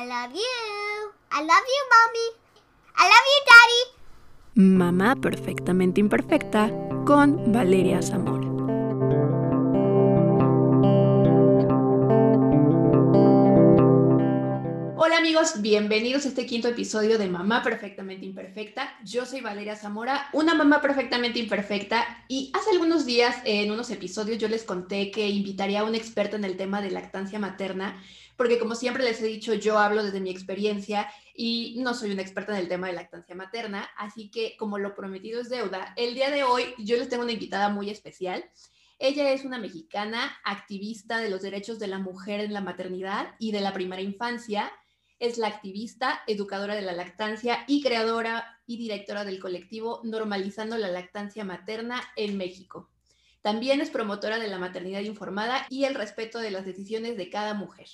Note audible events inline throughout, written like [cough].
I love you. I love you, mommy. I love you, daddy. Mamá perfectamente imperfecta con Valeria Zamora. Hola amigos, bienvenidos a este quinto episodio de Mamá Perfectamente Imperfecta. Yo soy Valeria Zamora, una mamá perfectamente imperfecta y hace algunos días en unos episodios yo les conté que invitaría a una experta en el tema de lactancia materna, porque como siempre les he dicho, yo hablo desde mi experiencia y no soy una experta en el tema de lactancia materna, así que como lo prometido es deuda, el día de hoy yo les tengo una invitada muy especial. Ella es una mexicana activista de los derechos de la mujer en la maternidad y de la primera infancia es la activista, educadora de la lactancia y creadora y directora del colectivo Normalizando la Lactancia Materna en México. También es promotora de la maternidad informada y el respeto de las decisiones de cada mujer.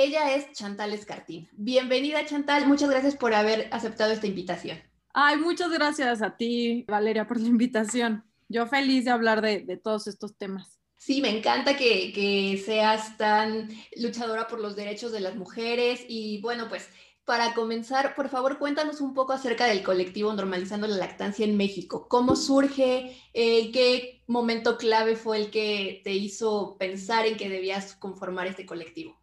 Ella es Chantal Escartín. Bienvenida Chantal, muchas gracias por haber aceptado esta invitación. Ay, muchas gracias a ti, Valeria, por la invitación. Yo feliz de hablar de, de todos estos temas. Sí, me encanta que, seas tan luchadora por los derechos de las mujeres y bueno, pues para comenzar, por favor, cuéntanos un poco acerca del colectivo Normalizando la Lactancia en México. ¿Cómo surge? Eh, ¿Qué momento clave fue el que te hizo pensar en que debías conformar este colectivo?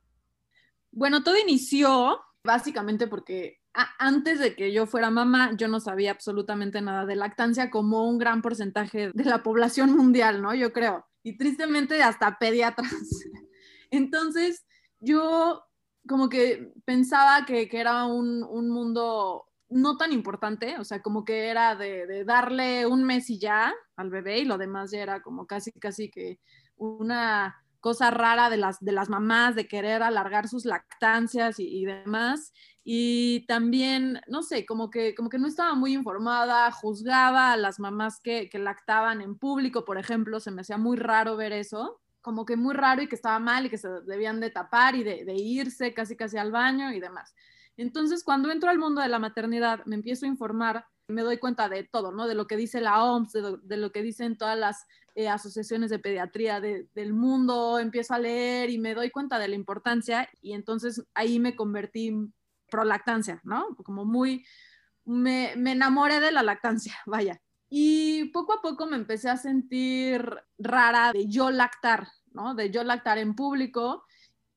Bueno, todo inició básicamente porque antes de que yo fuera mamá, yo no sabía absolutamente nada de lactancia como un gran porcentaje de la población mundial, ¿no? Yo creo y tristemente hasta pediatras. [laughs] Entonces, yo como que pensaba que, era un, mundo no tan importante, o sea, como que era de, darle un mes y ya al bebé y lo demás ya era como casi, casi que una cosa rara de las, de las mamás, de querer alargar sus lactancias y, demás y también, no sé, como que, como que no estaba muy informada, juzgaba a las mamás que, que lactaban en público, por ejemplo, se me hacía muy raro ver eso, como que muy raro y que estaba mal y que se debían de tapar y de, de irse casi casi al baño y demás. Entonces, cuando entro al mundo de la maternidad, me empiezo a informar, me doy cuenta de todo, ¿no? De lo que dice la OMS, de, lo que dicen todas las eh, asociaciones de pediatría del mundo, empiezo a leer y me doy cuenta de la importancia y entonces ahí me convertí lactancia, ¿no? Como muy, me, enamoré de la lactancia, [laughs] vaya. Y poco a poco me empecé a sentir rara de yo lactar, ¿no? De yo lactar en público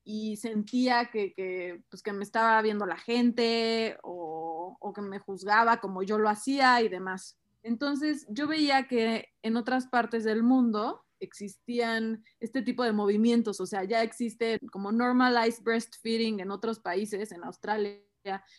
y sentía que, pues que me estaba viendo la gente o, o, que me juzgaba como yo lo hacía y demás. Entonces yo veía que en otras partes del mundo existían este tipo de movimientos, o sea, ya existe como normalized breastfeeding en otros países, en Australia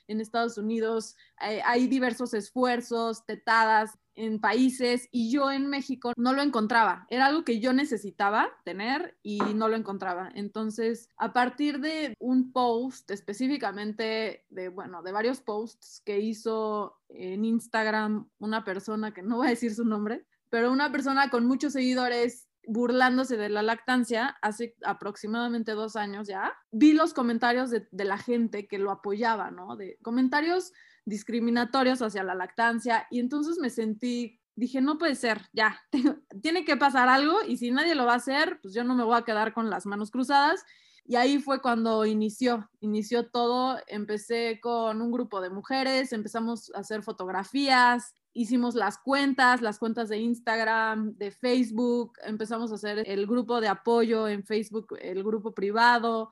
en Estados Unidos, eh, hay diversos esfuerzos, tetadas en países y yo en México no lo encontraba. Era algo que yo necesitaba tener y no lo encontraba. Entonces, a partir de un post específicamente de, bueno, de varios posts que hizo en Instagram una persona que no voy a decir su nombre, pero una persona con muchos seguidores burlándose de la lactancia hace aproximadamente dos años ya, vi los comentarios de, la gente que lo apoyaba, ¿no? De comentarios discriminatorios hacia la lactancia y entonces me sentí, dije, no puede ser, ya, [laughs] tiene que pasar algo y si nadie lo va a hacer, pues yo no me voy a quedar con las manos cruzadas. Y ahí fue cuando inició, inició todo. Empecé con un grupo de mujeres, empezamos a hacer fotografías, hicimos las cuentas, las cuentas de Instagram, de Facebook, empezamos a hacer el grupo de apoyo en Facebook, el grupo privado,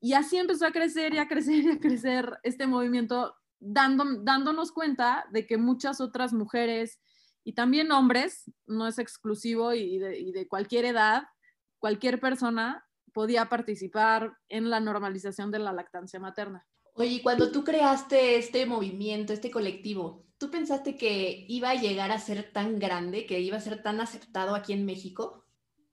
y así empezó a crecer y a crecer y a crecer este movimiento, dando, dándonos cuenta de que muchas otras mujeres y también hombres, no es exclusivo y de, y de cualquier edad, cualquier persona podía participar en la normalización de la lactancia materna. Oye, cuando tú creaste este movimiento, este colectivo, ¿tú pensaste que iba a llegar a ser tan grande, que iba a ser tan aceptado aquí en México?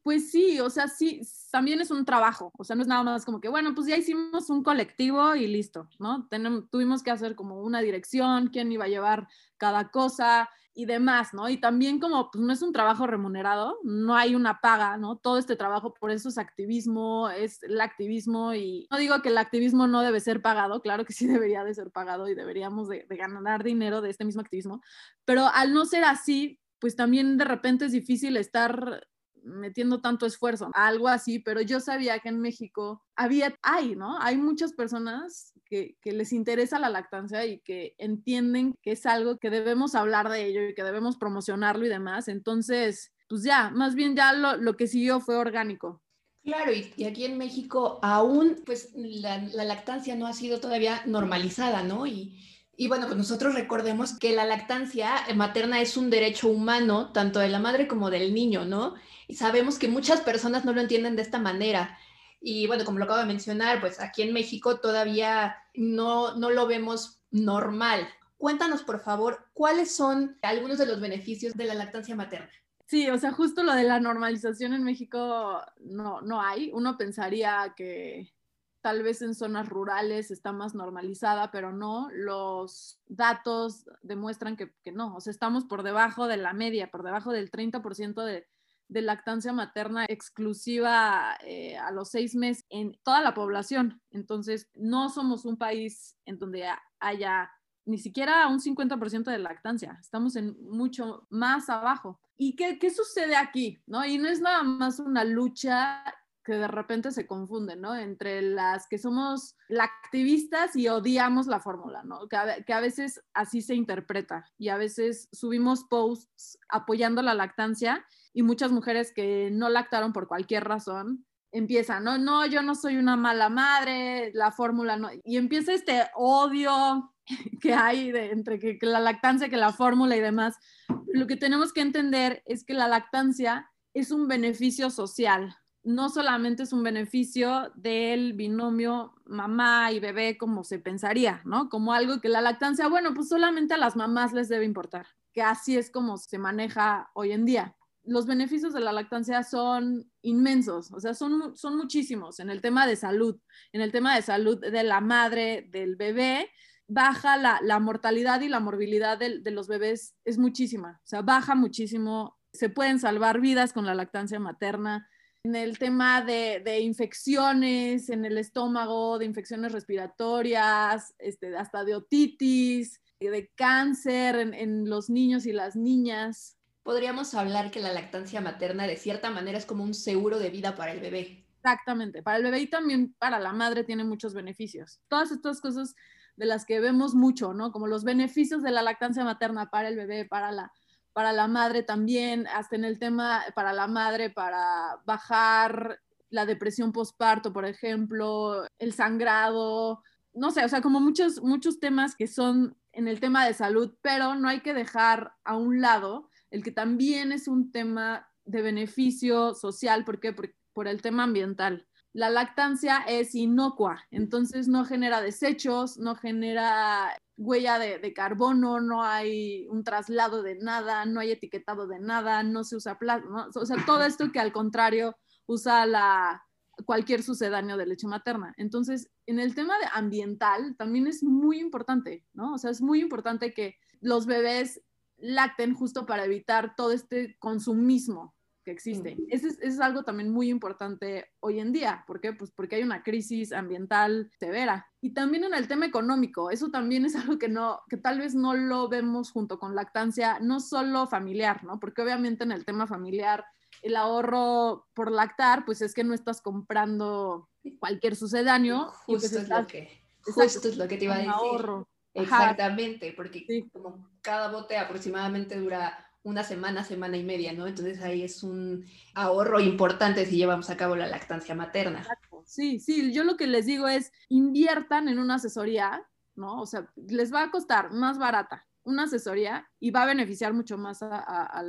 Pues sí, o sea, sí, también es un trabajo, o sea, no es nada más como que, bueno, pues ya hicimos un colectivo y listo, ¿no? Tenemos, tuvimos que hacer como una dirección, quién iba a llevar cada cosa, y demás, ¿no? Y también como pues no es un trabajo remunerado, no hay una paga, ¿no? Todo este trabajo, por eso es activismo, es el activismo y no digo que el activismo no debe ser pagado, claro que sí [laughs] debería de ser pagado y deberíamos de, ganar dinero de este mismo activismo, pero al no ser así, pues también de repente es difícil estar metiendo tanto esfuerzo, algo así, pero yo sabía que en México había, hay, ¿no? Hay muchas personas que, que, les interesa la lactancia y que entienden que es algo que debemos hablar de ello y que debemos promocionarlo y demás. Entonces, pues ya, más bien ya lo, lo que siguió fue orgánico. Claro, y, aquí en México aún pues la, la, lactancia no ha sido todavía normalizada, ¿no? Y, y bueno, pues nosotros recordemos que la lactancia materna es un derecho humano, tanto de la madre como del niño, ¿no? Y sabemos que muchas personas no lo entienden de esta manera. Y bueno, como lo acabo de mencionar, pues aquí en México todavía no, no lo vemos normal. Cuéntanos, por favor, cuáles son algunos de los beneficios de la lactancia materna. Sí, o sea, justo lo de la normalización en México no, no hay. Uno pensaría que tal vez en zonas rurales está más normalizada, pero no. Los datos demuestran que, que no. O sea, estamos por debajo de la media, por debajo del 30% de, de lactancia materna exclusiva eh, a los seis meses en toda la población. Entonces, no somos un país en donde haya ni siquiera un 50% de lactancia. Estamos en mucho más abajo. ¿Y qué, qué sucede aquí? ¿no? Y no es nada más una lucha que de repente se confunde, ¿no? Entre las que somos lactivistas y odiamos la fórmula, ¿no? Que a, que a, veces así se interpreta y a veces subimos posts apoyando la lactancia y muchas mujeres que no lactaron por cualquier razón empiezan, no, no, yo no soy una mala madre, la fórmula no, y empieza este odio [laughs] que hay de, entre que, que la lactancia, que la fórmula y demás lo que tenemos que entender es que la lactancia es un beneficio social, no solamente es un beneficio del binomio mamá y bebé como se pensaría, ¿no? Como algo que la lactancia, bueno, pues solamente a las mamás les debe importar, que así es como se maneja hoy en día. Los beneficios de la lactancia son inmensos, o sea, son, son muchísimos en el tema de salud, en el tema de salud de la madre, del bebé, baja la, mortalidad y la morbilidad de, los bebés es muchísima, o sea, baja muchísimo, se pueden salvar vidas con la lactancia materna. En el tema de, infecciones en el estómago, de infecciones respiratorias, este, hasta de otitis, de cáncer en, en los niños y las niñas. Podríamos hablar que la lactancia materna de cierta manera es como un seguro de vida para el bebé. Exactamente, para el bebé y también para la madre tiene muchos beneficios. Todas estas cosas de las que vemos mucho, ¿no? Como los beneficios de la lactancia materna para el bebé, para la, para la madre también, hasta en el tema para la madre, para bajar la depresión postparto, por ejemplo, el sangrado, no sé, o sea, como muchos, muchos temas que son en el tema de salud, pero no hay que dejar a un lado el que también es un tema de beneficio social, ¿por qué? por el tema ambiental la lactancia es inocua, entonces no genera desechos, no genera huella de, carbono, no hay un traslado de nada, no hay etiquetado de nada, no se usa plasma, o sea, todo esto que al contrario usa la, cualquier sucedáneo de leche materna. Entonces, en el tema de ambiental también es muy importante, ¿no? O sea, es muy importante que los bebés lacten justo para evitar todo este consumismo, que existe. Eso es, algo también muy importante hoy en día. ¿Por qué? Pues porque hay una crisis ambiental severa. Y también en el tema económico, eso también es [laughs] algo que, no, que tal vez no lo vemos junto con lactancia, no solo familiar, ¿no? Porque obviamente en el tema familiar el ahorro por lactar, pues es que no estás comprando cualquier sucedáneo. Pues justo, es, lo que, justo es lo que te iba a decir. Ahorro. Exactamente, porque como cada bote aproximadamente dura una semana, semana y media, ¿no? Entonces ahí es un ahorro importante si llevamos a cabo la lactancia materna. Sí, sí, yo lo que les digo es inviertan en una asesoría, ¿no? O sea, les va a costar más barata una asesoría y va a beneficiar mucho más a,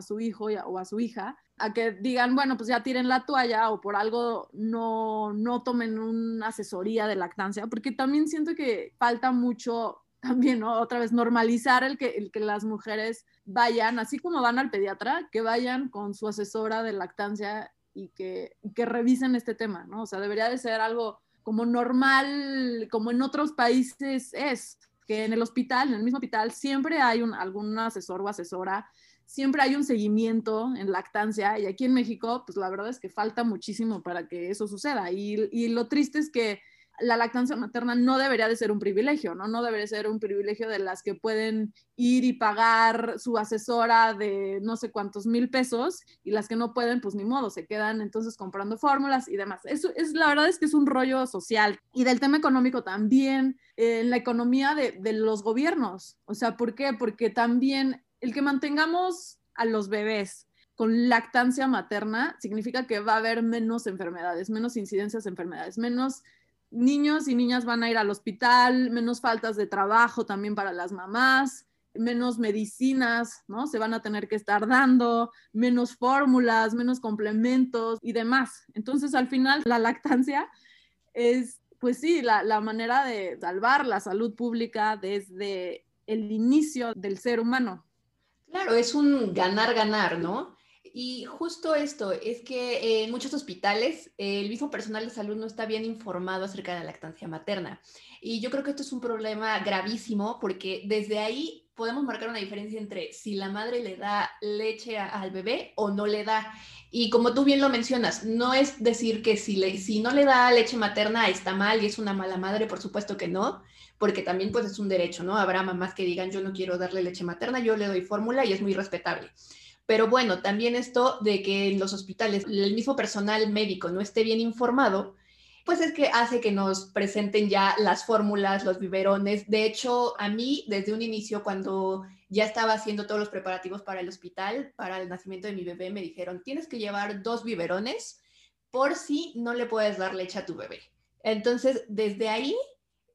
su hijo o a su hija, a que digan, bueno, pues ya tiren la toalla o por algo no, no tomen una asesoría de lactancia, porque también siento que falta mucho también, ¿no? Otra vez, normalizar el que, el que las mujeres vayan, así como van al pediatra, que vayan con su asesora de lactancia y que, que revisen este tema, ¿no? O sea, debería de ser algo como normal, como en otros países es, que en el hospital, en el mismo hospital, siempre hay un, algún asesor o asesora, siempre hay un seguimiento en lactancia y aquí en México, pues la verdad es que falta muchísimo para que eso suceda. Y, y lo triste es que la lactancia materna no debería de ser un privilegio, ¿no? No debería ser un privilegio de las que pueden ir y pagar su asesora de no sé cuántos mil pesos y las que no pueden, pues ni modo, se quedan entonces comprando fórmulas y demás. Eso es, la verdad es que es un rollo social. Y del tema económico también, en la economía de, de los gobiernos. O sea, ¿por qué? Porque también el que mantengamos a los bebés con lactancia materna significa que va a haber menos enfermedades, menos incidencias de enfermedades, menos niños y niñas van a ir al hospital, menos faltas de trabajo también para las mamás, menos medicinas, ¿no? Se van a tener que estar dando, menos fórmulas, menos complementos y demás. Entonces, al final, la lactancia es, pues sí, la, la manera de salvar la salud pública desde el inicio del ser humano. Claro, es un ganar-ganar, ¿no? Y justo esto, es que en muchos hospitales el mismo personal de salud no está bien informado acerca de la lactancia materna. Y yo creo que esto es un problema gravísimo porque desde ahí podemos marcar una diferencia entre si la madre le da leche al bebé o no le da. Y como tú bien lo mencionas, no es decir que si, le, si no le da leche materna está mal y es una mala madre, por supuesto que no, porque también pues es un derecho, ¿no? Habrá mamás que digan yo no quiero darle leche materna, yo le doy fórmula y es muy respetable. Pero bueno, también esto de que en los hospitales el mismo personal médico no esté bien informado, pues es que hace que nos presenten ya las fórmulas, los biberones. De hecho, a mí desde un inicio, cuando ya estaba haciendo todos los preparativos para el hospital, para el nacimiento de mi bebé, me dijeron, tienes que llevar dos biberones por si no le puedes dar leche a tu bebé. Entonces, desde ahí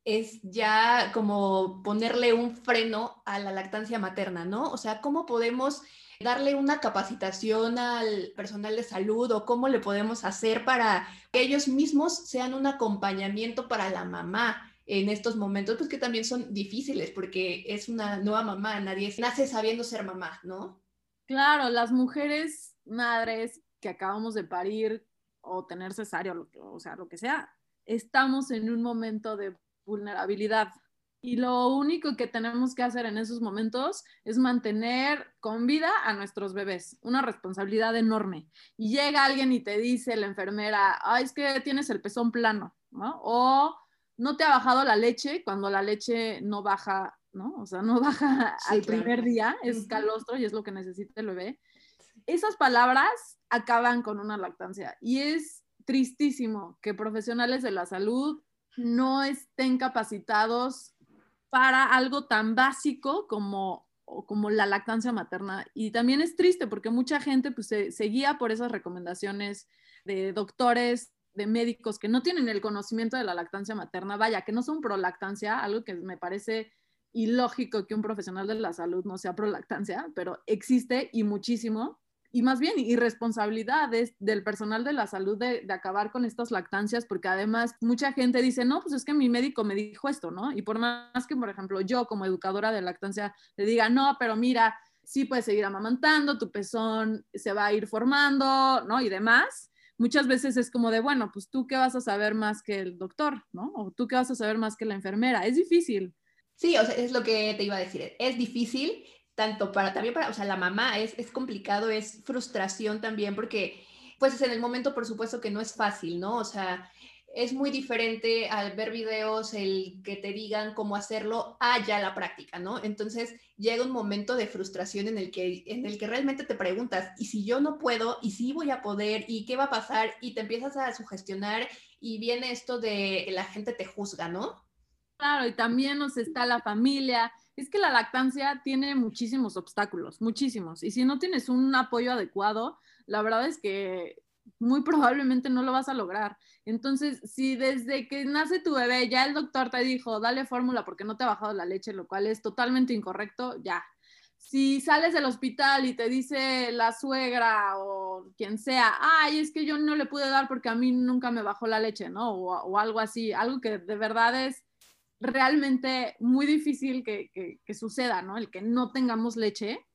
es ya como ponerle un freno a la lactancia materna, ¿no? O sea, ¿cómo podemos darle una capacitación al personal de salud o cómo le podemos hacer para que ellos mismos sean un acompañamiento para la mamá en estos momentos, pues que también son difíciles porque es una nueva mamá, nadie nace sabiendo ser mamá, ¿no? Claro, las mujeres madres que acabamos de parir o tener cesárea, o sea, lo que sea, estamos en un momento de vulnerabilidad y lo único que tenemos que hacer en esos momentos es mantener con vida a nuestros bebés, una responsabilidad enorme. Y llega alguien y te dice la enfermera, Ay, es que tienes el pezón plano, ¿no? O no te ha bajado la leche cuando la leche no baja, ¿no? O sea, no [laughs] baja al primer día, es calostro y es lo que necesita el bebé. Esas palabras acaban con una lactancia y es tristísimo que profesionales de la salud no estén capacitados para algo tan básico como, como la lactancia materna. Y también es triste porque mucha gente pues, se, guía por esas recomendaciones de doctores, de médicos que no tienen el conocimiento de la lactancia materna, vaya, que no son pro lactancia, algo que me parece ilógico que un profesional de la salud no sea pro lactancia, pero existe y muchísimo y más bien irresponsabilidad del personal de la salud de, acabar con estas lactancias, porque además mucha gente dice, no, pues es que mi médico me dijo esto, ¿no? Y por más que, por ejemplo, yo como educadora de lactancia le diga, no, pero mira, sí puedes seguir amamantando, tu pezón se va a ir formando, ¿no? Y demás. Muchas veces es como de, bueno, pues tú qué vas a saber más que el doctor, ¿no? O tú qué vas a saber más que la enfermera. Es difícil. Sí, o sea, es lo que te iba a decir. Es difícil tanto para, también para, o sea, la mamá es, es complicado, es frustración también, porque pues en el momento por supuesto que no es fácil, ¿no? O sea, es muy diferente al ver videos, el que te digan cómo hacerlo, a ya la práctica, ¿no? Entonces llega un momento de frustración en el que, en el que realmente te preguntas, ¿y si yo no puedo? ¿Y si voy a poder? ¿Y qué va a pasar? Y te empiezas a sugestionar y viene esto de la gente te juzga, ¿no? Claro, y también nos está la familia, es que la lactancia tiene muchísimos obstáculos, muchísimos. Y si no tienes un apoyo adecuado, la verdad es que muy probablemente no lo vas a lograr. Entonces, si desde que nace tu bebé ya el doctor te dijo, dale fórmula porque no te ha bajado la leche, lo cual es totalmente incorrecto, ya. Si sales del hospital y te dice la suegra o quien sea, ay, es que yo no le pude dar porque a mí nunca me bajó la leche, ¿no? O, o algo así, algo que de verdad es realmente muy difícil que, suceda, ¿no? El que no tengamos leche.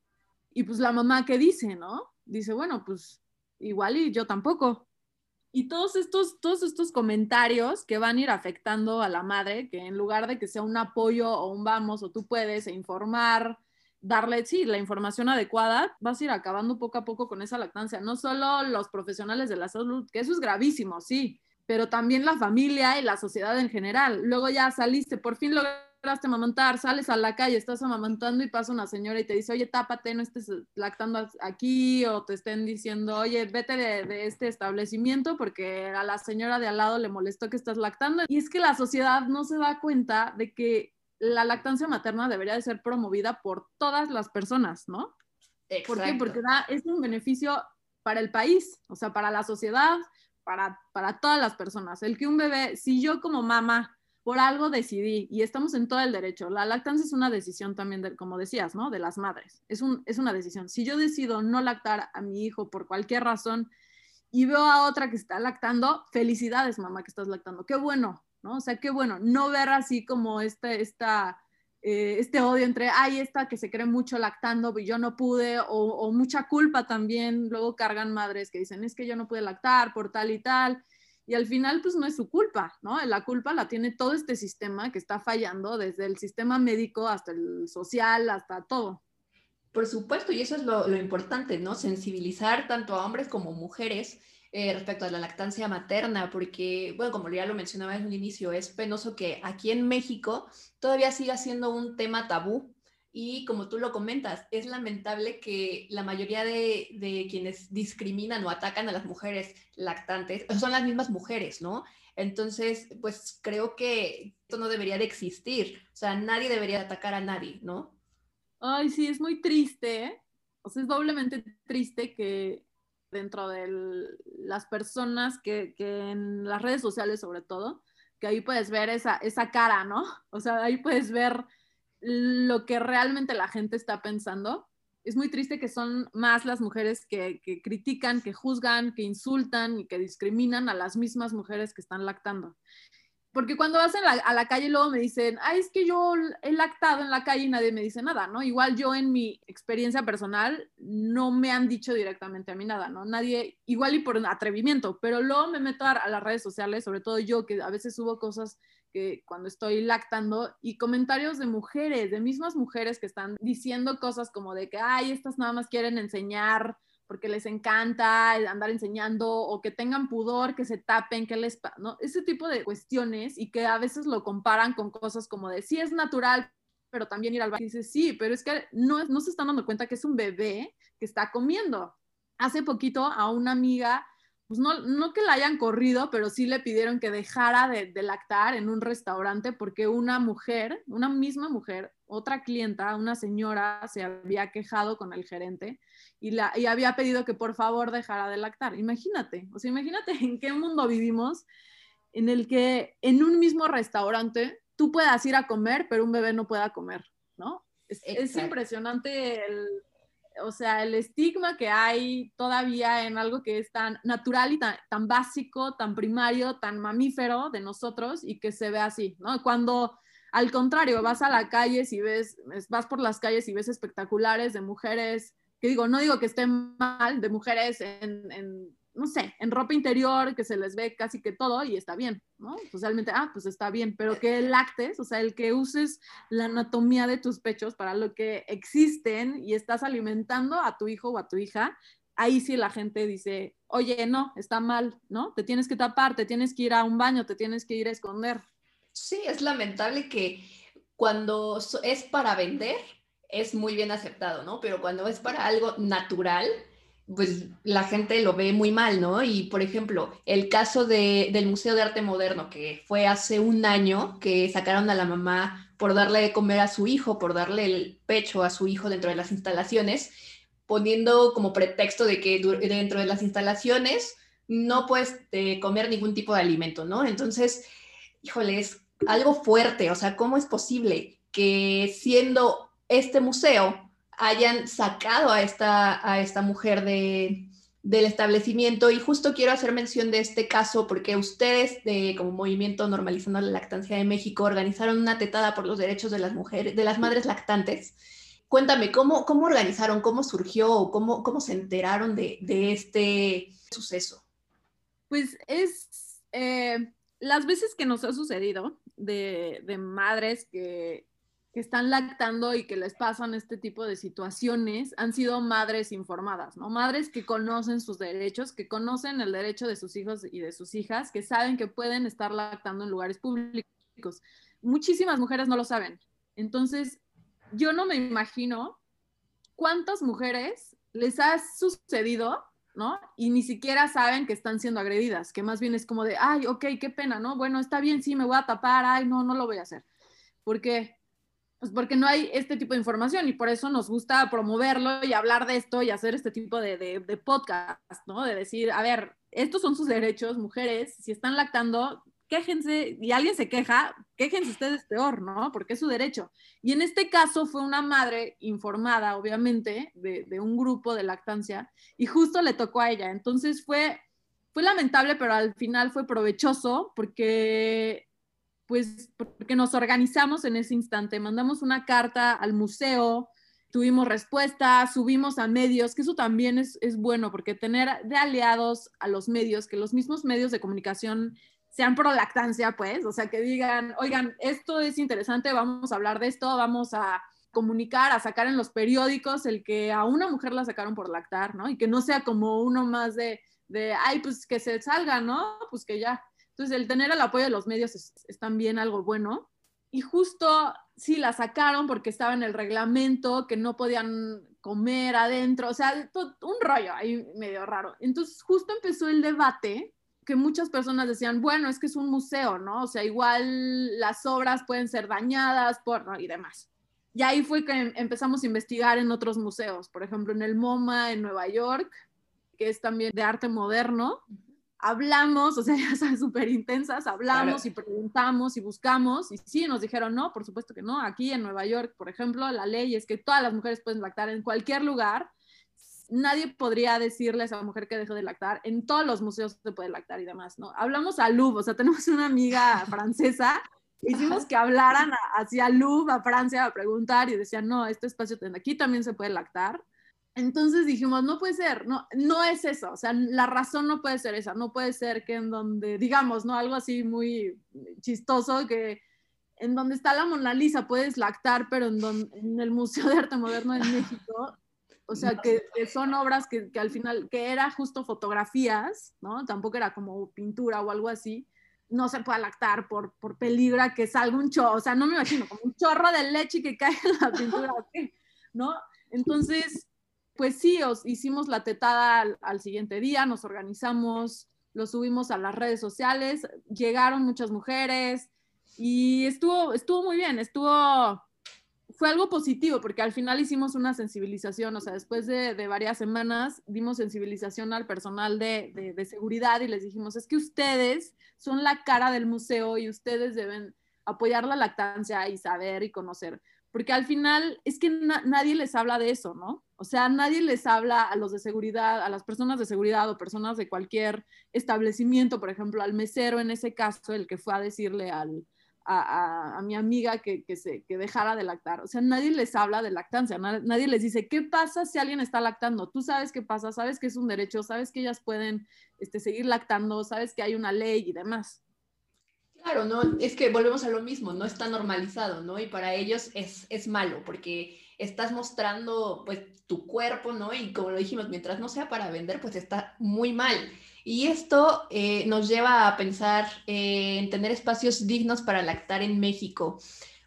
Y pues la mamá, ¿qué dice, no? Dice, bueno, pues igual y yo tampoco. Y todos estos, todos estos comentarios que van a ir afectando a la madre, que en lugar de que sea un apoyo o un vamos o tú puedes e informar, darle, sí, la información adecuada, vas a ir acabando poco a poco con esa lactancia. No solo los profesionales de la salud, que eso es gravísimo, sí, pero también la familia y la sociedad en general. Luego ya saliste, por fin lograste amamantar, sales a la calle, estás amamantando y pasa una señora y te dice, oye, tápate, no estés lactando aquí, o te estén diciendo, oye, vete de, de este establecimiento porque a la señora de al lado le molestó que estás lactando. Y es que la sociedad no se da cuenta de que la lactancia materna debería de ser promovida por todas las personas, ¿no? ¿Por qué? Porque da, es un beneficio para el país, o sea, para la sociedad, para, todas las personas. El que un bebé, si yo como mamá por algo decidí y estamos en todo el derecho, la lactancia es una decisión también, de, como decías, ¿no? De las madres, es, un, es una decisión. Si yo decido no lactar a mi hijo por cualquier razón y veo a otra que está lactando, felicidades mamá que estás lactando, qué bueno, ¿no? O sea, qué bueno, no ver así como este, esta eh, este odio entre, ay, esta que se cree mucho lactando y yo no pude, o, mucha culpa también, luego cargan madres que dicen, es que yo no pude lactar por tal y tal, y al final pues no es su culpa, ¿no? La culpa la tiene todo este sistema que está fallando, desde el sistema médico hasta el social, hasta todo. Por supuesto, y eso es lo, lo importante, ¿no? Sensibilizar tanto a hombres como mujeres eh, respecto a la lactancia materna, porque, bueno, como ya lo mencionaba en un inicio, es penoso que aquí en México todavía siga siendo un tema tabú. Y como tú lo comentas, es lamentable que la mayoría de, de quienes discriminan o atacan a las mujeres lactantes son las mismas mujeres, ¿no? Entonces, pues creo que esto no debería de existir. O sea, nadie debería atacar a nadie, ¿no? Ay, sí, es muy triste. ¿eh? O sea, es doblemente triste que dentro de las personas que, en las redes sociales sobre todo, que ahí puedes ver esa, esa cara, ¿no? [laughs] O sea, ahí puedes ver lo que realmente la gente está pensando. Es muy triste que son más las mujeres que, que critican, que juzgan, que insultan y que discriminan a las mismas mujeres que están lactando porque cuando vas a la calle luego me dicen, ay, es que yo he lactado en la calle y nadie me dice nada, ¿no? Igual yo en mi experiencia personal no me han dicho directamente a mí nada, ¿no? Nadie, igual y por atrevimiento, pero luego me meto a, las redes sociales, sobre todo yo, que a veces subo cosas que cuando estoy lactando y comentarios de mujeres, de mismas mujeres que están diciendo cosas como de que, ay, estas nada más quieren enseñar porque les encanta andar enseñando o que tengan pudor, que se tapen, que les, ¿no? Ese tipo de cuestiones y que a veces lo comparan con cosas como de, sí es natural, pero también ir al baño. Y dices, sí, pero es que no, no se están dando cuenta que es un bebé que está comiendo. Hace poquito a una amiga pues no, no que la hayan corrido, pero sí le pidieron que dejara de, lactar en un restaurante porque una mujer, una misma mujer, otra clienta, una señora, se había quejado con el gerente y, la, y había pedido que por favor dejara de lactar. Imagínate, o sea, imagínate en qué mundo vivimos en el que en un mismo restaurante tú puedas ir a comer, pero un bebé no pueda comer, ¿no? Es, es impresionante el, o sea, el estigma que hay todavía en algo que es tan natural y tan, tan, básico, tan primario, tan mamífero de nosotros y que se ve así, ¿no? Cuando al contrario, vas a la calle y ves, vas por las calles y ves espectaculares de mujeres, que digo, no digo que estén mal, de mujeres en, no sé, en ropa interior, que se les ve casi que todo y está bien, ¿no? Socialmente, ah, pues está bien, pero que lactes, o sea, el que uses la anatomía de tus pechos para lo que existen y estás alimentando a tu hijo o a tu hija, ahí sí la gente dice, oye, no, está mal, ¿no? Te tienes que tapar, te tienes que ir a un baño, te tienes que ir a esconder. Sí, es lamentable que cuando es para vender, es muy bien aceptado, ¿no? Pero cuando es para algo natural, pues la gente lo ve muy mal, ¿no? Y por ejemplo, el caso del Museo de Arte Moderno, que fue hace un año que sacaron a la mamá por darle de comer a su hijo, por darle el pecho a su hijo dentro de las instalaciones, poniendo como pretexto de que dentro de las instalaciones no puedes eh, comer ningún tipo de alimento, ¿no? Entonces, híjole, es algo fuerte, o sea, ¿cómo es posible que siendo este museo hayan sacado a esta, a esta mujer de, del establecimiento. Y justo quiero hacer mención de este caso porque ustedes, de, como Movimiento Normalizando la Lactancia de México, organizaron una tetada por los derechos de las mujeres, de las madres lactantes. Cuéntame, ¿cómo, cómo organizaron, cómo surgió, cómo, cómo se enteraron de, de este suceso? Pues es eh, las veces que nos ha sucedido de, de madres que que están lactando y que les pasan este tipo de situaciones han sido madres informadas, ¿no? Madres que conocen sus derechos, que conocen el derecho de sus hijos y de sus hijas, que saben que pueden estar lactando en lugares públicos. Muchísimas mujeres no lo saben. Entonces, yo no me imagino cuántas mujeres les ha sucedido, ¿no? Y ni siquiera saben que están siendo agredidas, que más bien es como de, ay, ok, qué pena, ¿no? Bueno, está bien, sí, me voy a tapar, ay, no, no lo voy a hacer. ¿Por qué? Pues porque no hay este tipo de información y por eso nos gusta promoverlo y hablar de esto y hacer este tipo de, de, podcast, ¿no? De decir, a ver, estos son sus derechos, mujeres, si están lactando, quéjense, y alguien se queja, quéjense ustedes peor, ¿no? Porque es su derecho. Y en este caso fue una madre informada, obviamente, de, de, un grupo de lactancia, y justo le tocó a ella. Entonces fue, fue lamentable, pero al final fue provechoso porque pues porque nos organizamos en ese instante, mandamos una carta al museo, tuvimos respuesta, subimos a medios, que eso también es, es, bueno, porque tener de aliados a los medios, que los mismos medios de comunicación sean pro lactancia, pues, o sea, que digan, oigan, esto es interesante, vamos a hablar de esto, vamos a comunicar, a sacar en los periódicos el que a una mujer la sacaron por lactar, ¿no? Y que no sea como uno más de, de ay, pues que se salga, ¿no? Pues que ya. Entonces, el tener el apoyo de los medios es, también algo bueno. Y justo sí la sacaron porque estaba en el reglamento, que no podían comer adentro, o sea, un rollo ahí medio raro. Entonces, justo empezó el debate que muchas personas decían, bueno, es que es un museo, ¿no? O sea, igual las obras pueden ser dañadas por, ¿no? y demás. Y ahí fue que empezamos a investigar en otros museos, por ejemplo, en el MoMA en Nueva York, que es también de arte moderno, hablamos, o sea, [laughs] ya sabes, súper intensas, hablamos y preguntamos y buscamos, y sí, nos dijeron, no, por supuesto que no, aquí en Nueva York, por ejemplo, la ley es que todas las mujeres pueden lactar en cualquier lugar, nadie podría decirle a esa mujer que dejó de lactar, en todos los museos se puede lactar y demás, ¿no? Hablamos a Louvre, o sea, tenemos una amiga [laughs] francesa, hicimos que hablaran hacia Louvre, a Francia, a preguntar, y decían, no, este espacio aquí también se puede lactar, entonces dijimos, no puede ser, no, no es eso, o sea, la razón no puede ser esa, no puede ser que en donde, digamos, ¿no? Algo así muy chistoso, que en donde está la Mona Lisa puedes lactar, pero en, en el Museo de Arte Moderno en México, o sea, que, son obras que, que, al final, que era justo fotografías, ¿no? Tampoco era como pintura o algo así, no se puede lactar por, por peligro que salga un chorro, o sea, no me imagino, como un chorro de leche que cae en la pintura, ¿no? [laughs] Entonces, pues sí, os hicimos la tetada al, siguiente día, nos organizamos, lo subimos a las redes sociales, llegaron muchas mujeres y estuvo, estuvo muy bien, estuvo, fue algo positivo porque al final hicimos una sensibilización, o sea, después de, varias semanas dimos sensibilización al personal de, de, seguridad y les dijimos, es que ustedes son la cara del museo y ustedes deben apoyar la lactancia y saber y conocer porque al final es que nadie les habla de eso, ¿no? O sea, nadie les habla a los de seguridad, a las personas de seguridad o personas de cualquier establecimiento, por ejemplo, al mesero en ese caso, el que fue a decirle a, a, mi amiga que, que, se, dejara de lactar. O sea, nadie les habla de lactancia, nadie, les dice, ¿qué pasa si alguien está lactando? Tú sabes qué pasa, sabes que es un derecho, sabes que ellas pueden este, seguir lactando, sabes que hay una ley y demás. Claro, no, es que volvemos a lo mismo, no está normalizado, ¿no? Y para ellos es, es malo porque estás mostrando pues tu cuerpo, ¿no? Y como lo dijimos, mientras no sea para vender, pues está muy mal. Y esto eh, nos lleva a pensar en tener espacios dignos para lactar en México,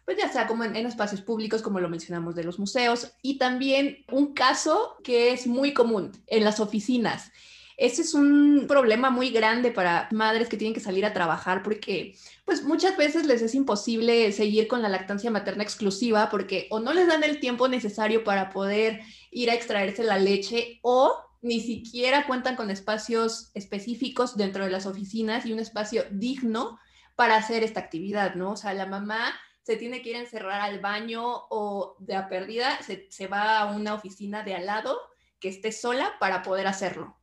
pues ya sea como en, espacios públicos, como lo mencionamos de los museos, y también un caso que es muy común en las oficinas. Ese es un problema muy grande para madres que tienen que salir a trabajar porque pues muchas veces les es imposible seguir con la lactancia materna exclusiva porque o no les dan el tiempo necesario para poder ir a extraerse la leche o ni siquiera cuentan con espacios específicos dentro de las oficinas y un espacio digno para hacer esta actividad, ¿no? O sea, la mamá se tiene que ir a encerrar al baño o de a perdida se, se va a una oficina de al lado que esté sola para poder hacerlo.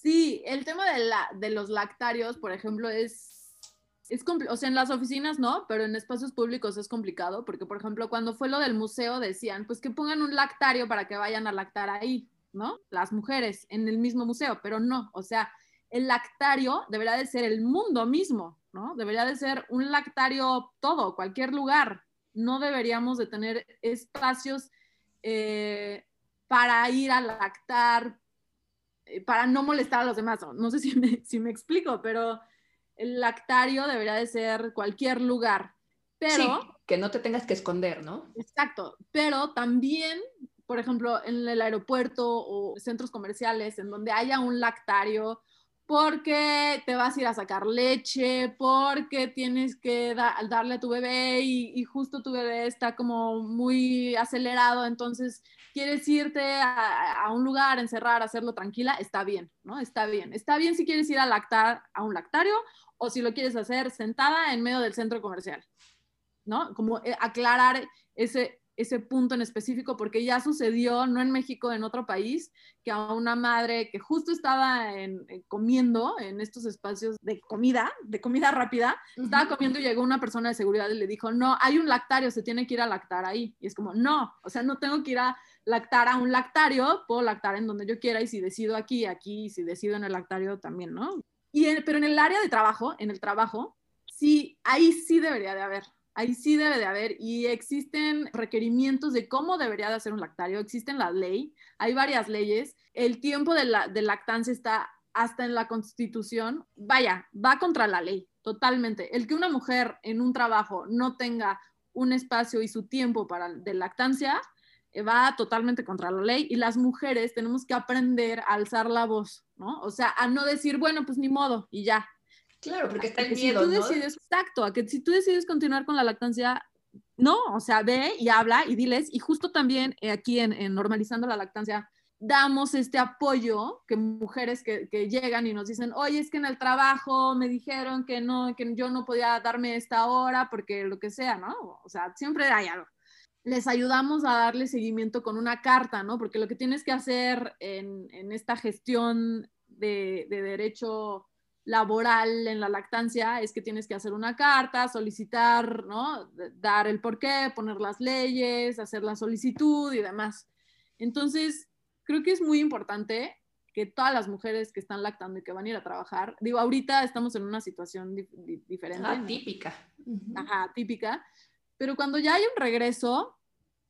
Sí, el tema de, la, de los lactarios, por ejemplo, es, es o sea, en las oficinas no, pero en espacios públicos es complicado, porque, por ejemplo, cuando fue lo del museo decían, pues que pongan un lactario para que vayan a lactar ahí, ¿no? Las mujeres en el mismo museo, pero no, o sea, el lactario debería de ser el mundo mismo, ¿no? Debería de ser un lactario todo, cualquier lugar, no deberíamos de tener espacios eh, para ir a lactar, para no molestar a los demás. No sé [laughs] si me, si me explico, pero el lactario debería de ser cualquier lugar. Pero, sí, que no te tengas que esconder, ¿no? Exacto, pero también, por ejemplo, en el aeropuerto o centros comerciales en donde haya un lactario, porque te vas a ir a sacar leche, porque tienes que darle a tu bebé y, justo tu bebé está como muy acelerado, entonces quieres irte a, a, un lugar, encerrar, hacerlo tranquila, está bien, ¿no? Está bien. Está bien si quieres ir a lactar a un lactario o si lo quieres hacer sentada en medio del centro comercial, ¿no? Como eh, aclarar ese, ese punto en específico, porque ya sucedió, no en México, en otro país, que a una madre que justo estaba en, comiendo en estos espacios de comida, de comida rápida, estaba comiendo y llegó una persona de seguridad y le dijo, no, hay un lactario, se tiene que ir a lactar ahí. Y es como, no, o sea, no tengo que ir a lactar a un lactario, puedo lactar en donde yo quiera y si decido aquí, aquí, y si decido en el lactario también, ¿no? Y pero en el área de trabajo, en el trabajo, sí, ahí sí debería de haber ahí sí debe de haber y existen requerimientos de cómo debería de hacer un lactario, existen la ley, hay varias leyes, el tiempo de, la, lactancia está hasta en la constitución, vaya, va contra la ley, totalmente. El que una mujer en un trabajo no tenga un espacio y su tiempo para de lactancia eh, va totalmente contra la ley y las mujeres tenemos que aprender a alzar la voz, ¿no? O sea, a no decir, bueno, pues ni modo y ya, Claro, porque está el miedo, si tú decides, exacto, a que si tú decides continuar con la lactancia, no, o sea, ve y habla y diles, y justo también eh, aquí en, Normalizando la Lactancia, damos este apoyo que mujeres que, que, llegan y nos dicen, oye, es que en el trabajo me dijeron que no, que yo no podía darme esta hora porque lo que sea, ¿no? O sea, siempre hay algo. Les ayudamos a darle seguimiento con una carta, ¿no? Porque lo que tienes que hacer en, en esta gestión de, de derecho laboral en la lactancia es que tienes que hacer una carta, solicitar, ¿no? Dar el porqué, poner las leyes, hacer la solicitud y demás. Entonces, creo que es muy importante que todas las mujeres que están lactando y que van a ir a trabajar, digo, ahorita estamos en una situación diferente. Atípica. Ajá, típica. Pero cuando ya hay un regreso,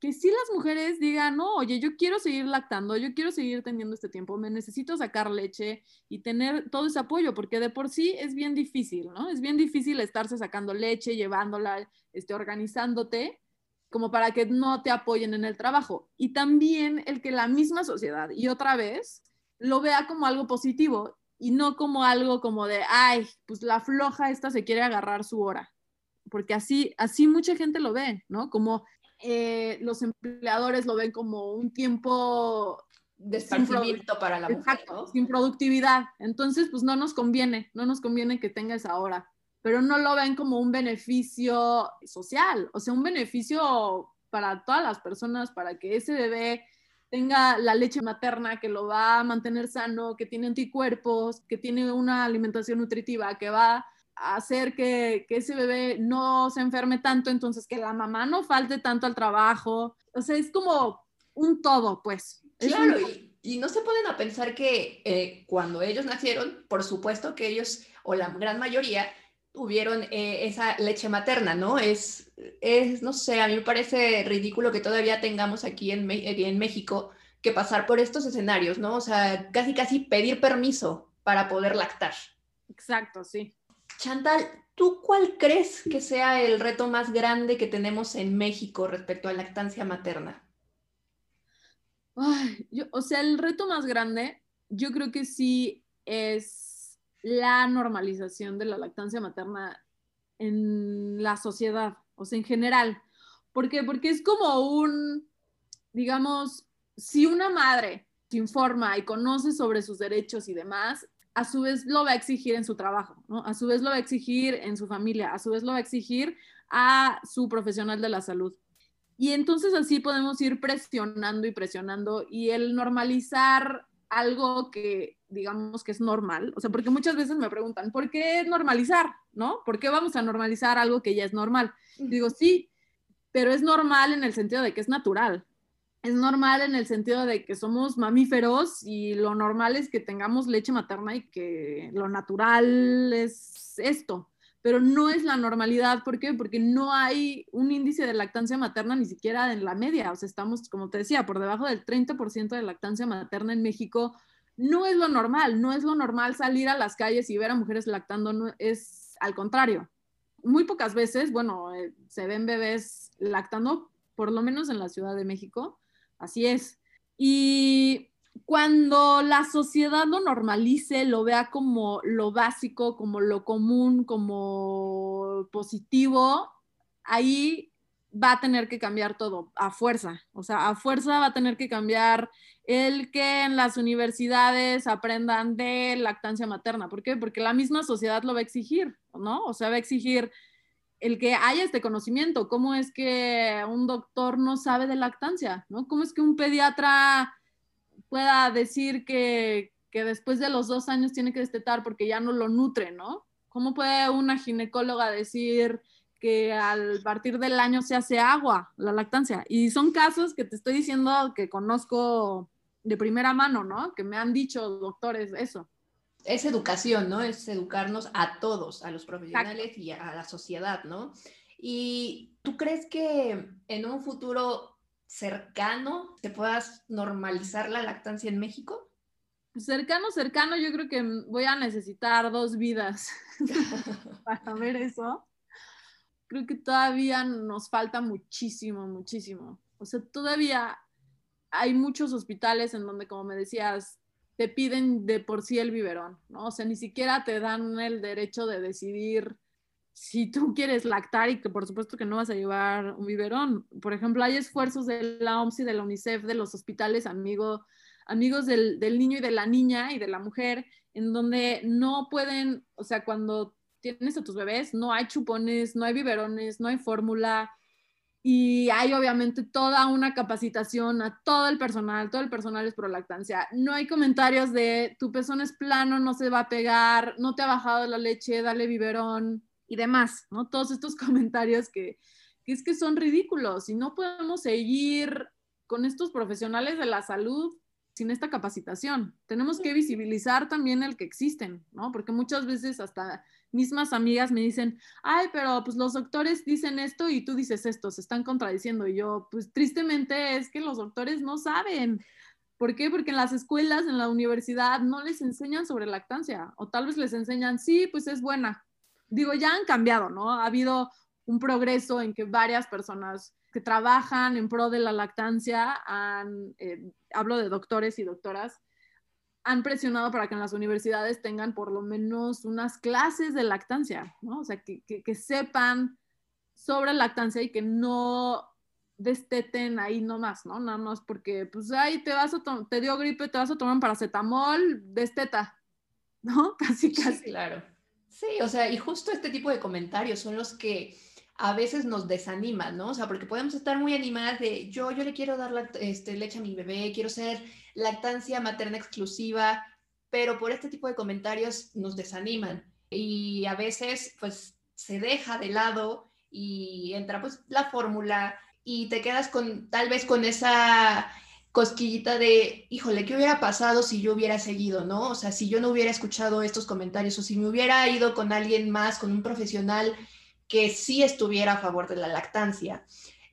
que si las mujeres digan, no, oye, yo quiero seguir lactando, yo quiero seguir teniendo este tiempo, me necesito sacar leche y tener todo ese apoyo, porque de por sí es bien difícil, ¿no? Es bien difícil estarse sacando leche, llevándola, este, organizándote, como para que no te apoyen en el trabajo. Y también el que la misma sociedad, y otra vez, lo vea como algo positivo y no como algo como de, ay, pues la floja esta se quiere agarrar su hora porque así, así mucha gente lo ve, ¿no? Como eh, los empleadores lo ven como un tiempo de esparcimiento para la mujer. sin productividad. Entonces, pues no nos conviene, no nos conviene que tenga esa hora, pero no lo ven como un beneficio social, o sea, un beneficio para todas las personas, para que ese bebé tenga la leche materna que lo va a mantener sano, que tiene anticuerpos, que tiene una alimentación nutritiva, que va hacer que, ese bebé no se enferme tanto, entonces que la mamá no falte tanto al trabajo. O sea, es como un todo, pues. Claro, y, no se pueden a pensar que eh, cuando ellos nacieron, por supuesto que ellos, o la gran mayoría, tuvieron eh, esa leche materna, ¿no? Es, es, no sé, a mí me parece ridículo que todavía tengamos aquí en, en México que pasar por estos escenarios, ¿no? O sea, casi, casi pedir permiso para poder lactar. Exacto, sí. Chantal, ¿tú cuál crees que sea el reto más grande que tenemos en México respecto a lactancia materna? o sea, el reto más grande, yo creo que sí es la normalización de la lactancia materna en la sociedad, o sea, en general. ¿Por qué? Porque es como un, digamos, si una madre se informa y conoce sobre sus derechos y demás, a su vez lo va a exigir en su trabajo, ¿no? A su vez lo va a exigir en su familia, a su vez lo va a exigir a su profesional de la salud. Y entonces así podemos ir presionando y presionando y el normalizar algo que digamos que es normal, o sea, porque muchas veces me preguntan, ¿por qué normalizar? ¿No? ¿Por qué vamos a normalizar algo que ya es normal? digo, sí, pero es normal en el sentido de que es natural, es normal en el sentido de que somos mamíferos y lo normal es que tengamos leche materna y que lo natural es esto. pero no es la normalidad. ¿Por qué? Porque no hay un índice de lactancia materna ni siquiera en la media. O sea, estamos, como te decía, por debajo del 30% de lactancia materna en México. No es lo normal, no es lo normal salir a las calles y ver a mujeres lactando, no, es al contrario. Muy pocas veces, bueno, eh, se ven bebés lactando, por lo menos en la Ciudad de México, así es. Y cuando la sociedad lo normalice, lo vea como lo básico, como lo común, como positivo, ahí va a tener que cambiar todo a fuerza. O sea, a fuerza va a tener que cambiar el que en las universidades aprendan de lactancia materna. ¿Por qué? Porque la misma sociedad lo va a exigir, ¿no? O sea, va a exigir el que haya este conocimiento. ¿Cómo es que un doctor no sabe de lactancia? ¿no? ¿Cómo es que un pediatra pueda decir que, después de los dos años tiene que destetar porque ya no lo nutre, ¿no? ¿Cómo puede una ginecóloga decir que al partir del año se hace agua la lactancia? Y son casos que te estoy diciendo que conozco de primera mano, ¿no? Que me han dicho doctores eso. Es educación, ¿no? Es educarnos a todos, a los profesionales y a la sociedad, ¿no? ¿Y tú crees que en un futuro cercano te puedas normalizar la lactancia en México? Cercano, cercano, yo creo que voy a necesitar dos vidas [laughs] para ver eso. Creo que todavía nos falta muchísimo, muchísimo. O sea, todavía hay muchos hospitales en donde, como me decías, te piden de por sí el biberón, ¿no? O sea, ni siquiera te dan el derecho de decidir si tú quieres lactar y que por supuesto que no vas a llevar un biberón. Por ejemplo, hay esfuerzos de la OMS y de la UNICEF, de los hospitales amigo, amigos del, del, niño y de la niña y de la mujer, en donde no pueden, o sea, cuando tienes a tus bebés, no hay chupones, no hay biberones, no hay fórmula. Y hay obviamente toda una capacitación a todo el personal, todo el personal es pro lactancia. No hay comentarios de tu pezón es plano, no se va a pegar, no te ha bajado la leche, dale biberón y demás, ¿no? Todos estos [laughs] comentarios que, que es que son ridículos y no podemos seguir con estos profesionales de la salud sin esta capacitación. Tenemos que visibilizar también el que existen, ¿no? Porque muchas veces hasta mismas amigas me dicen, ay, pero pues los doctores dicen esto y tú dices esto, se están contradiciendo. Y yo, pues tristemente es que los doctores no saben. ¿Por qué? Porque en las escuelas, en la universidad, no les enseñan sobre lactancia o tal vez les enseñan, sí, pues es buena, digo, ya han cambiado, ¿no? Ha habido un progreso en que varias personas que trabajan en pro de la lactancia, han, eh, hablo de doctores y doctoras, han presionado para que en las universidades tengan por lo menos unas clases de lactancia, ¿no? O sea, que, que, sepan sobre lactancia y que no desteten ahí nomás, ¿no? Nada más porque, pues, ahí te vas a te dio gripe, te vas a tomar un paracetamol, desteta, [laughs] ¿no? Casi, casi. claro. Sí, o sea, y justo este tipo de comentarios son los que a veces nos desaniman, ¿no? O sea, porque podemos estar muy animadas de yo, yo le quiero dar este, leche a mi bebé, quiero ser lactancia materna exclusiva, pero por este tipo de comentarios nos desaniman y a veces pues se deja de lado y entra pues la fórmula y te quedas con tal vez con esa cosquillita de, híjole, ¿qué hubiera pasado si yo hubiera seguido, no? O sea, si yo no hubiera escuchado estos comentarios o si me hubiera ido con alguien más, con un profesional que sí estuviera a favor de la lactancia.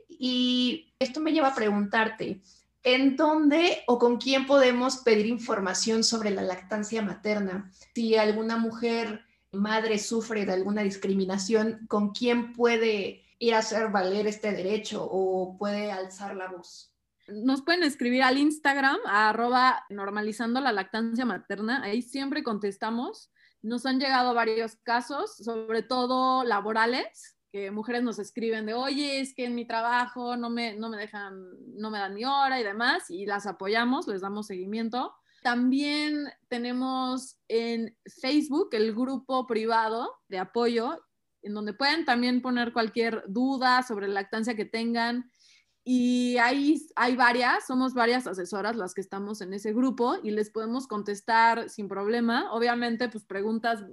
Y esto me lleva a preguntarte, ¿en dónde o con quién podemos pedir información sobre la lactancia materna? Si alguna mujer, madre, sufre de alguna discriminación, ¿con quién puede ir a hacer valer este derecho o puede alzar la voz? Nos pueden escribir al Instagram, arroba normalizando la lactancia materna. Ahí siempre contestamos. Nos han llegado varios casos, sobre todo laborales, mujeres nos escriben de, oye, es que en mi trabajo no me, no me dejan, no me dan ni hora y demás, y las apoyamos, les damos seguimiento. También tenemos en Facebook el grupo privado de apoyo, en donde pueden también poner cualquier duda sobre lactancia que tengan y ahí hay varias, somos varias asesoras las que estamos en ese grupo y les podemos contestar sin problema. Obviamente, pues preguntas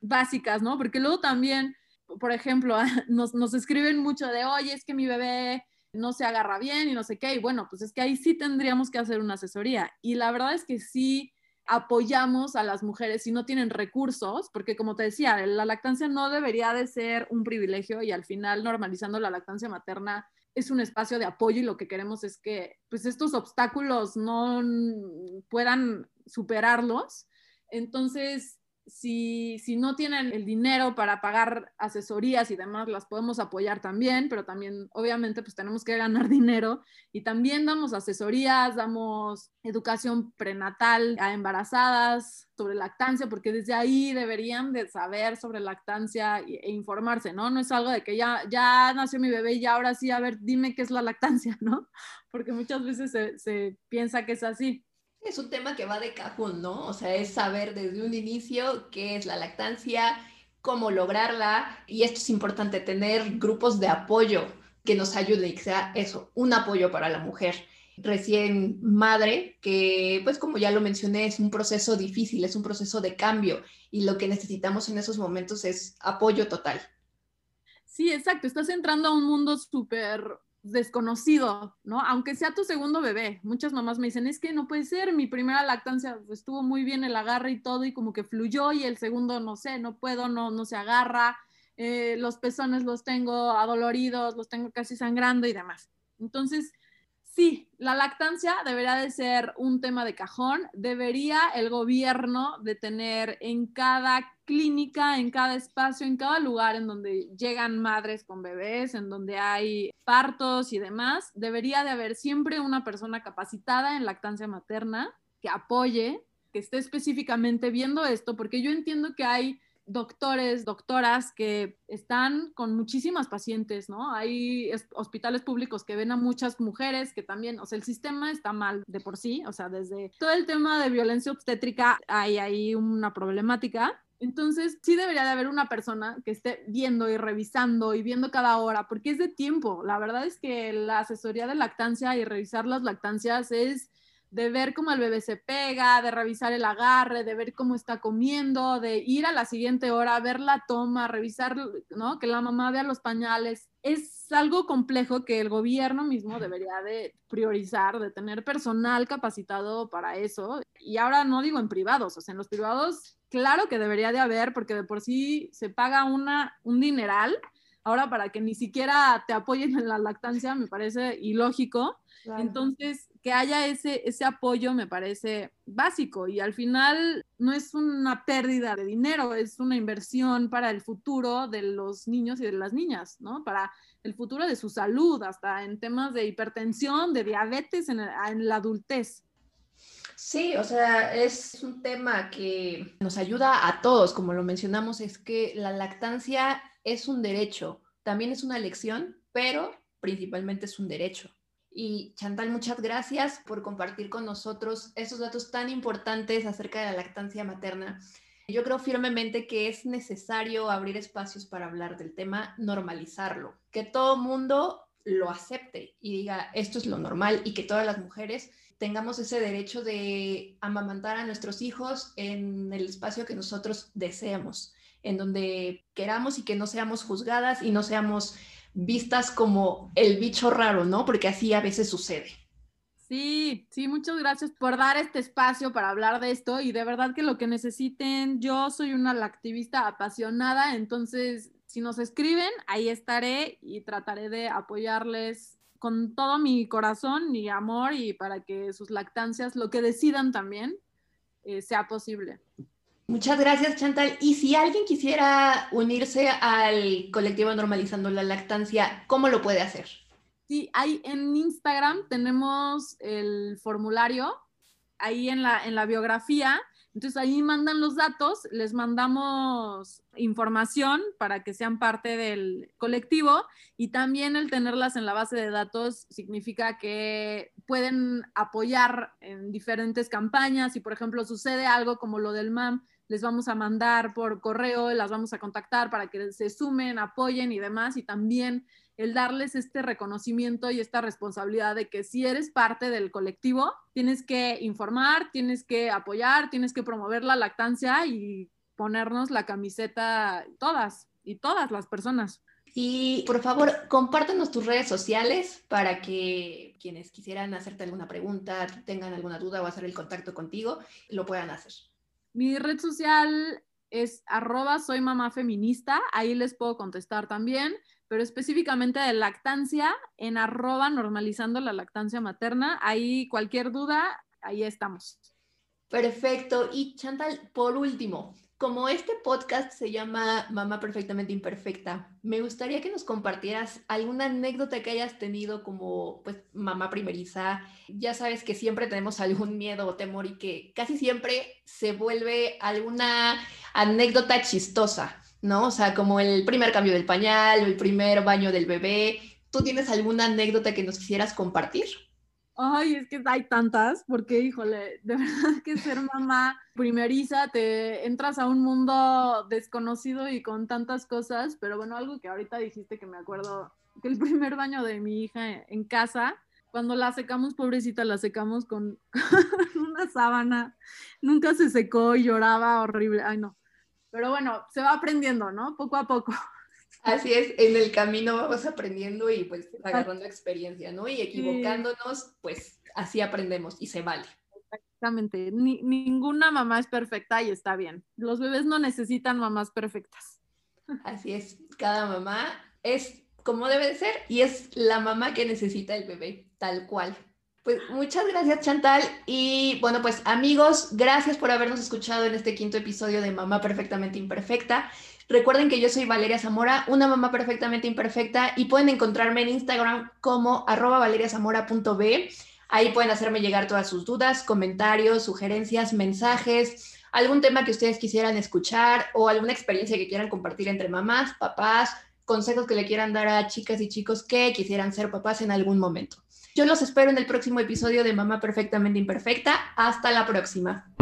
básicas, ¿no? Porque luego también, por ejemplo, [laughs] nos, nos escriben mucho de, oye, es que mi bebé no se agarra bien y no sé qué. Y bueno, pues es que ahí sí tendríamos que hacer una asesoría. Y la verdad es que sí, apoyamos a las mujeres si no tienen recursos, porque como te decía, la lactancia no debería de ser un privilegio y al final normalizando la lactancia materna es un espacio de apoyo y lo que queremos es que pues estos obstáculos no puedan superarlos. Entonces, si, si, no tienen el dinero para pagar asesorías y demás, las podemos apoyar también, pero también obviamente pues tenemos que ganar [laughs] dinero y también damos asesorías, damos educación prenatal a embarazadas sobre lactancia, porque desde ahí deberían de saber sobre lactancia e, informarse, ¿no? No es algo de que ya, ya nació mi bebé y ahora sí, a ver, dime qué es la lactancia, [laughs] ¿no? Porque muchas veces se, se piensa que es así. Es un tema que va de cajón, ¿no? O sea, es saber desde un inicio qué es la lactancia, cómo lograrla, y esto es importante, tener grupos de apoyo que nos ayuden y que sea eso, un apoyo para la mujer recién madre, que pues como ya lo mencioné, es un proceso difícil, es un proceso de cambio y lo que necesitamos en esos momentos es apoyo total. Sí, exacto, estás entrando a un mundo súper desconocido, ¿no? Aunque sea tu segundo bebé. Muchas mamás me dicen, es que no puede ser, mi primera lactancia estuvo muy bien el agarre y todo y como que fluyó y el segundo, no sé, no puedo, no, no se agarra, eh, los pezones los tengo adoloridos, los tengo casi sangrando y demás. Entonces, sí, la lactancia debería de ser un tema de cajón, debería el gobierno de tener en cada clínica, en cada espacio, en cada lugar en donde llegan madres con bebés, en donde hay partos y demás, debería de haber siempre una persona capacitada en lactancia materna que apoye, que esté específicamente viendo esto, porque yo entiendo que hay doctores, doctoras que están con muchísimas pacientes, ¿no? Hay hospitales públicos que ven a muchas mujeres que también, o sea, el sistema está mal de por sí, o sea, desde todo el tema de violencia obstétrica hay ahí una problemática. Entonces, sí debería de haber una persona que esté viendo y revisando y viendo cada hora, porque es de tiempo. La verdad es que la asesoría de lactancia y revisar las lactancias es de ver cómo el bebé se pega, de revisar el agarre, de ver cómo está comiendo, de ir a la siguiente hora, ver la toma, revisar, ¿no? Que la mamá vea los pañales. Es algo complejo que el gobierno mismo debería de priorizar, de tener personal capacitado para eso. Y ahora no digo en privados, o sea, en los privados, claro que debería de haber, porque de por sí se paga una, un dineral. Ahora, para que ni siquiera te apoyen en la lactancia, me parece ilógico. Entonces, que haya ese, ese apoyo me parece básico y al final no es una pérdida de dinero, es una inversión para el futuro de los niños y de las niñas, ¿no? Para el futuro de su salud, hasta en temas de hipertensión, de diabetes en, en la adultez. Sí, o sea, es un tema que nos ayuda a todos, como lo mencionamos, es que la lactancia es un derecho, también es una elección, pero principalmente es un derecho. Y Chantal, muchas gracias por compartir con nosotros esos datos tan importantes acerca de la lactancia materna. Yo creo firmemente que es necesario abrir espacios para hablar del tema, normalizarlo, que todo mundo lo acepte y diga esto es lo normal y que todas las mujeres tengamos ese derecho de amamantar a nuestros hijos en el espacio que nosotros deseamos, en donde queramos y que no seamos juzgadas y no seamos vistas como el bicho raro, ¿no? Porque así a veces sucede. Sí, sí, muchas gracias por dar este espacio para hablar de esto y de verdad que lo que necesiten, yo soy una activista apasionada, entonces si nos escriben, ahí estaré y trataré de apoyarles con todo mi corazón y amor y para que sus lactancias, lo que decidan también, eh, sea posible. Muchas gracias, Chantal. Y si alguien quisiera unirse al colectivo Normalizando la Lactancia, ¿cómo lo puede hacer? Sí, ahí en Instagram tenemos el formulario, ahí en la, en la biografía. Entonces ahí mandan los datos, les mandamos información para que sean parte del colectivo y también el tenerlas en la base de datos significa que pueden apoyar en diferentes campañas. Si por ejemplo sucede algo como lo del MAM, les vamos a mandar por correo, las vamos a contactar para que se sumen, apoyen y demás, y también el darles este reconocimiento y esta responsabilidad de que si eres parte del colectivo, tienes que informar, tienes que apoyar, tienes que promover la lactancia y ponernos la camiseta todas y todas las personas. Y por favor, compártanos tus redes sociales para que quienes quisieran hacerte alguna pregunta, tengan alguna duda o hacer el contacto contigo, lo puedan hacer. Mi red social es arroba soy mamá feminista, ahí les puedo contestar también, pero específicamente de lactancia en arroba normalizando la lactancia materna, ahí cualquier duda, ahí estamos. Perfecto. Y Chantal, por último, como este podcast se llama Mamá Perfectamente Imperfecta, me gustaría que nos compartieras alguna anécdota que hayas tenido como pues mamá primeriza. Ya sabes que siempre tenemos algún miedo o temor y que casi siempre se vuelve alguna anécdota chistosa, ¿no? O sea, como el primer cambio del pañal el primer baño del bebé. ¿Tú tienes alguna anécdota que nos quisieras compartir? Ay, es que hay tantas, porque híjole, de [laughs] verdad que ser mamá primeriza, te entras a un mundo desconocido y con tantas cosas, pero bueno, algo que ahorita dijiste que me acuerdo, que el primer baño de mi hija en casa, cuando la secamos, pobrecita, la secamos con, [laughs] una sábana, nunca se secó y lloraba horrible, ay no, pero bueno, se va aprendiendo, ¿no? Poco a poco. Así es, en el camino vamos aprendiendo y pues agarrando experiencia, ¿no? Y equivocándonos, pues así aprendemos y se vale. Exactamente, ninguna mamá es perfecta y está bien. Los bebés no necesitan mamás perfectas. Así es, cada mamá es como debe de ser y es la mamá que necesita el bebé, tal cual. Pues muchas gracias Chantal y bueno pues amigos, gracias por habernos escuchado en este quinto episodio de Mamá Perfectamente Imperfecta. Recuerden que yo soy Valeria Zamora, una mamá perfectamente imperfecta y pueden encontrarme en Instagram como arroba valeriazamora.b. Ahí pueden hacerme llegar todas sus dudas, comentarios, sugerencias, mensajes, algún tema que ustedes quisieran escuchar o alguna experiencia que quieran compartir entre mamás, papás, consejos que le quieran dar a chicas y chicos que quisieran ser papás en algún momento. Yo los espero en el próximo episodio de Mamá Perfectamente Imperfecta. Hasta la próxima.